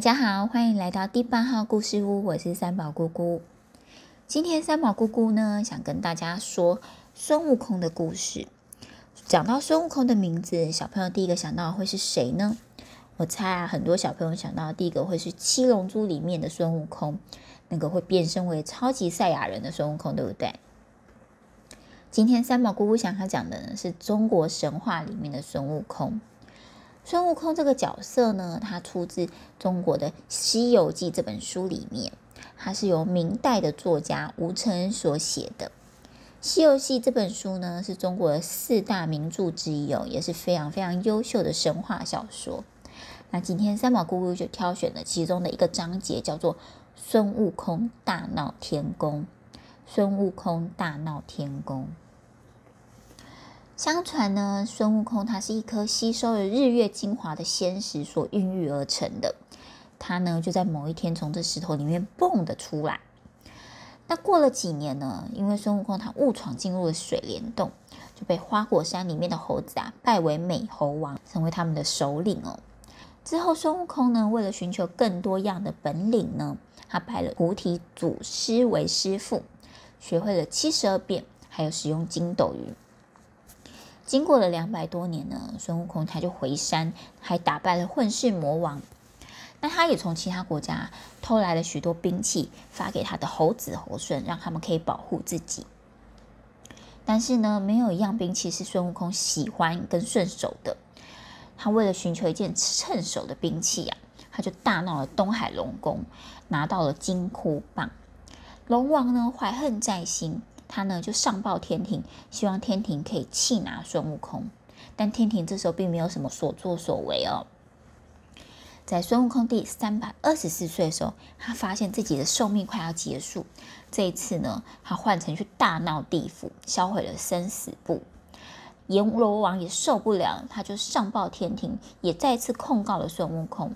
大家好，欢迎来到第八号故事屋，我是三宝姑姑。今天三宝姑姑呢，想跟大家说孙悟空的故事。讲到孙悟空的名字，小朋友第一个想到会是谁呢？我猜啊，很多小朋友想到第一个会是《七龙珠》里面的孙悟空，那个会变身为超级赛亚人的孙悟空，对不对？今天三宝姑姑想要讲的呢，是中国神话里面的孙悟空。孙悟空这个角色呢，他出自中国的《西游记》这本书里面，它是由明代的作家吴承恩所写的。《西游记》这本书呢，是中国四大名著之一哦，也是非常非常优秀的神话小说。那今天三毛姑姑就挑选了其中的一个章节，叫做《孙悟空大闹天宫》。孙悟空大闹天宫。相传呢，孙悟空他是一颗吸收了日月精华的仙石所孕育而成的。他呢，就在某一天从这石头里面蹦的出来。那过了几年呢，因为孙悟空他误闯进入了水帘洞，就被花果山里面的猴子啊拜为美猴王，成为他们的首领哦。之后，孙悟空呢，为了寻求更多样的本领呢，他拜了菩提祖师为师傅。学会了七十二变，还有使用筋斗云。经过了两百多年呢，孙悟空他就回山，还打败了混世魔王。那他也从其他国家偷来了许多兵器，发给他的猴子猴孙，让他们可以保护自己。但是呢，没有一样兵器是孙悟空喜欢跟顺手的。他为了寻求一件趁手的兵器、啊，他就大闹了东海龙宫，拿到了金箍棒。龙王呢，怀恨在心，他呢就上报天庭，希望天庭可以气拿孙悟空。但天庭这时候并没有什么所作所为哦。在孙悟空第三百二十四岁的时候，他发现自己的寿命快要结束。这一次呢，他换成去大闹地府，销毁了生死簿。阎罗王也受不了，他就上报天庭，也再次控告了孙悟空。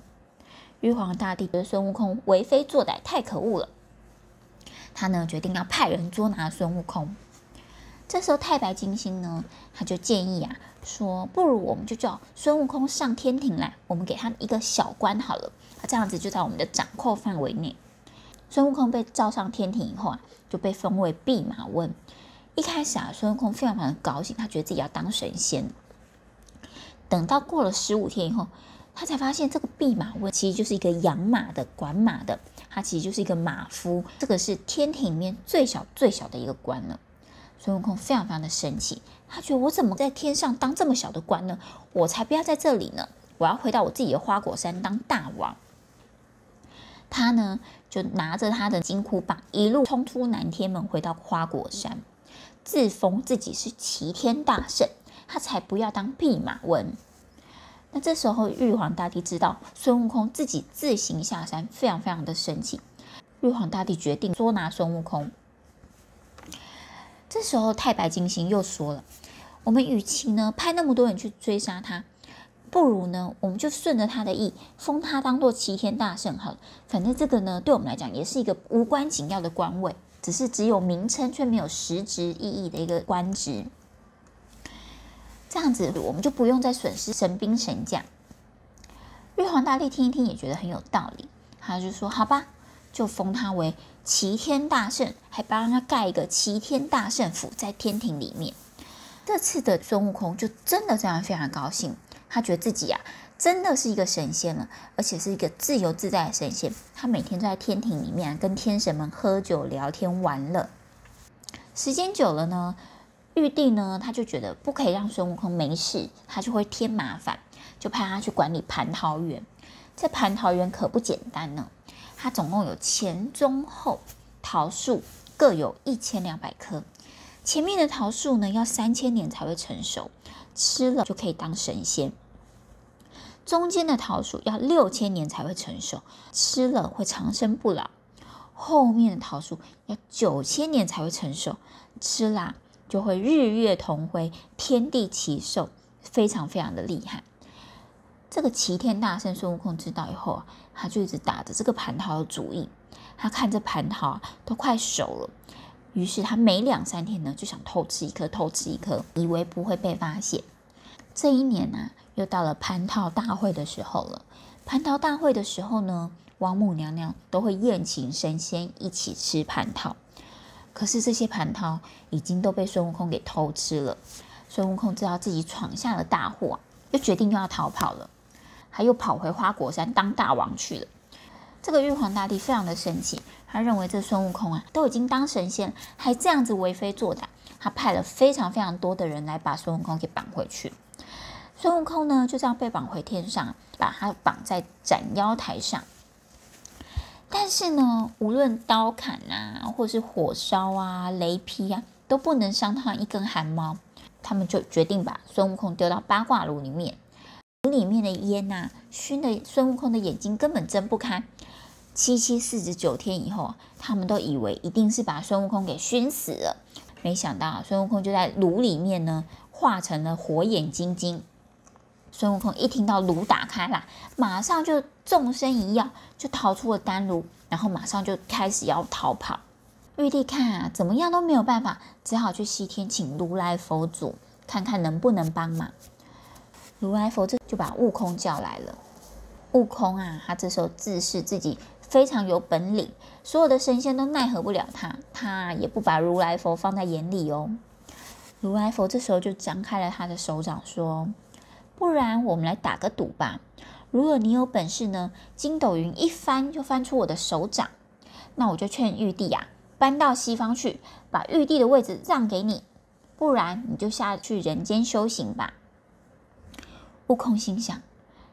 玉皇大帝觉得孙悟空为非作歹，太可恶了。他呢决定要派人捉拿孙悟空。这时候太白金星呢，他就建议啊，说不如我们就叫孙悟空上天庭来，我们给他一个小官好了，他这样子就在我们的掌控范围内。孙悟空被召上天庭以后啊，就被封为弼马温。一开始啊，孙悟空非常非常高兴，他觉得自己要当神仙。等到过了十五天以后，他才发现这个弼马温其实就是一个养马的、管马的。他其实就是一个马夫，这个是天庭里面最小最小的一个官了。孙悟空非常非常的生气，他觉得我怎么在天上当这么小的官呢？我才不要在这里呢！我要回到我自己的花果山当大王。他呢就拿着他的金箍棒，一路冲出南天门，回到花果山，自封自己是齐天大圣，他才不要当弼马温。那这时候，玉皇大帝知道孙悟空自己自行下山，非常非常的生气。玉皇大帝决定捉拿孙悟空。这时候，太白金星又说了：“我们与其呢派那么多人去追杀他，不如呢我们就顺着他的意，封他当做齐天大圣好了。反正这个呢，对我们来讲也是一个无关紧要的官位，只是只有名称却没有实质意义的一个官职。”这样子，我们就不用再损失神兵神将。玉皇大帝听一听，也觉得很有道理，他就说：“好吧，就封他为齐天大圣，还帮他盖一个齐天大圣府在天庭里面。”这次的孙悟空就真的这样非常高兴，他觉得自己、啊，真的是一个神仙了，而且是一个自由自在的神仙。他每天都在天庭里面跟天神们喝酒聊天玩乐。时间久了呢，玉帝呢，他就觉得不可以让孙悟空没事，他就会添麻烦，就派他去管理蟠桃园。这蟠桃园可不简单呢，它总共有前中后桃树各有一千两百棵。前面的桃树呢，要三千年才会成熟，吃了就可以当神仙；中间的桃树要六千年才会成熟，吃了会长生不老；后面的桃树要九千年才会成熟，吃啦。就会日月同辉，天地齐寿，非常非常的厉害。这个齐天大圣孙悟空知道以后啊，他就一直打着这个蟠桃的主意。他看这蟠桃啊都快熟了，于是他每两三天呢就想偷吃一颗，偷吃一颗，以为不会被发现。这一年呢、啊，又到了蟠桃大会的时候了。蟠桃大会的时候呢，王母娘娘都会宴请神仙一起吃蟠桃。可是这些蟠桃已经都被孙悟空给偷吃了。孙悟空知道自己闯下了大祸，就决定又要逃跑了，他又跑回花果山当大王去了。这个玉皇大帝非常的生气，他认为这孙悟空啊都已经当神仙，还这样子为非作歹，他派了非常非常多的人来把孙悟空给绑回去。孙悟空呢，就这样被绑回天上，把他绑在斩妖台上。但是呢，无论刀砍啊，或是火烧啊、雷劈啊，都不能伤他一根汗毛。他们就决定把孙悟空丢到八卦炉里面，炉里面的烟呐、熏得孙悟空的眼睛根本睁不开。七七四十九天以后，他们都以为一定是把孙悟空给熏死了，没想到孙悟空就在炉里面呢，化成了火眼金睛。孙悟空一听到炉打开了，马上就纵身一跃，就逃出了丹炉，然后马上就开始要逃跑。玉帝看啊，怎么样都没有办法，只好去西天请如来佛祖，看看能不能帮忙。如来佛这就把悟空叫来了。悟空啊，他这时候自视自己非常有本领，所有的神仙都奈何不了他，他也不把如来佛放在眼里哦。如来佛这时候就张开了他的手掌，说。不然我们来打个赌吧。如果你有本事呢，筋斗云一翻就翻出我的手掌，那我就劝玉帝呀，搬到西方去，把玉帝的位置让给你。不然你就下去人间修行吧。悟空心想，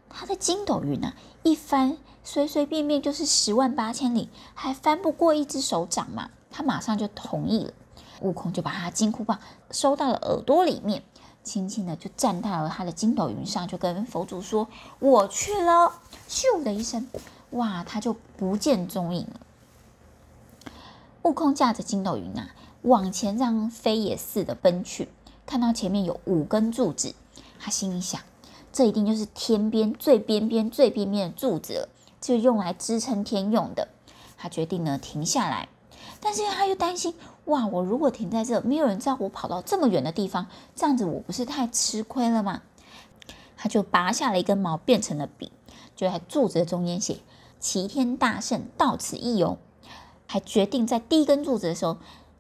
他的筋斗云啊，一翻随随便便就是十万八千里，还翻不过一只手掌嘛。他马上就同意了。悟空就把他金箍棒收到了耳朵里面。轻轻的就站到了他的筋斗云上，就跟佛祖说：“我去了。”咻的一声，哇，他就不见踪影了。悟空驾着筋斗云啊，往前这样飞也似的奔去，看到前面有五根柱子，他心里想：这一定就是天边最边边、最边边的柱子了，就用来支撑天用的。他决定呢，停下来。但是他又担心，哇！我如果停在这，没有人知道我跑到这么远的地方，这样子我不是太吃亏了吗？他就拔下了一根毛，变成了笔，就在柱子的中间写“齐天大圣到此一游”，还决定在第一根柱子的时候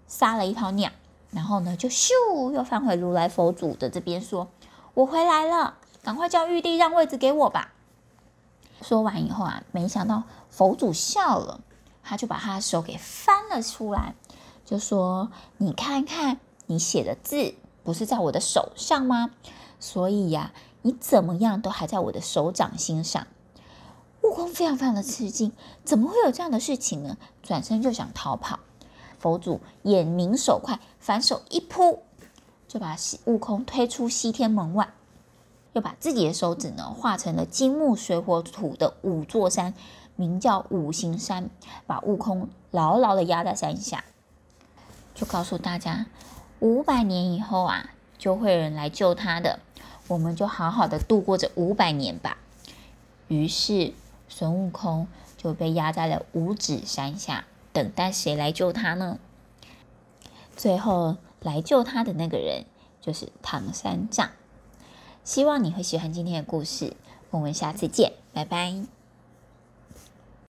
撒了一泡尿，然后呢，就咻又返回如来佛祖的这边，说：“我回来了，赶快叫玉帝让位置给我吧。”说完以后啊，没想到佛祖笑了。他就把他的手给翻了出来，就说：“你看看，你写的字不是在我的手上吗？所以呀，你怎么样都还在我的手掌心上。”悟空非常非常的吃惊，怎么会有这样的事情呢？转身就想逃跑。佛祖眼明手快，反手一扑，就把悟空推出西天门外，又把自己的手指呢化成了金木水火土的五座山。名叫五行山，把悟空牢牢的压在山下，就告诉大家，五百年以后啊，就会有人来救他的，我们就好好的度过这五百年吧。于是孙悟空就被压在了五指山下，等待谁来救他呢？最后来救他的那个人就是唐三藏。希望你会喜欢今天的故事，我们下次见，拜拜。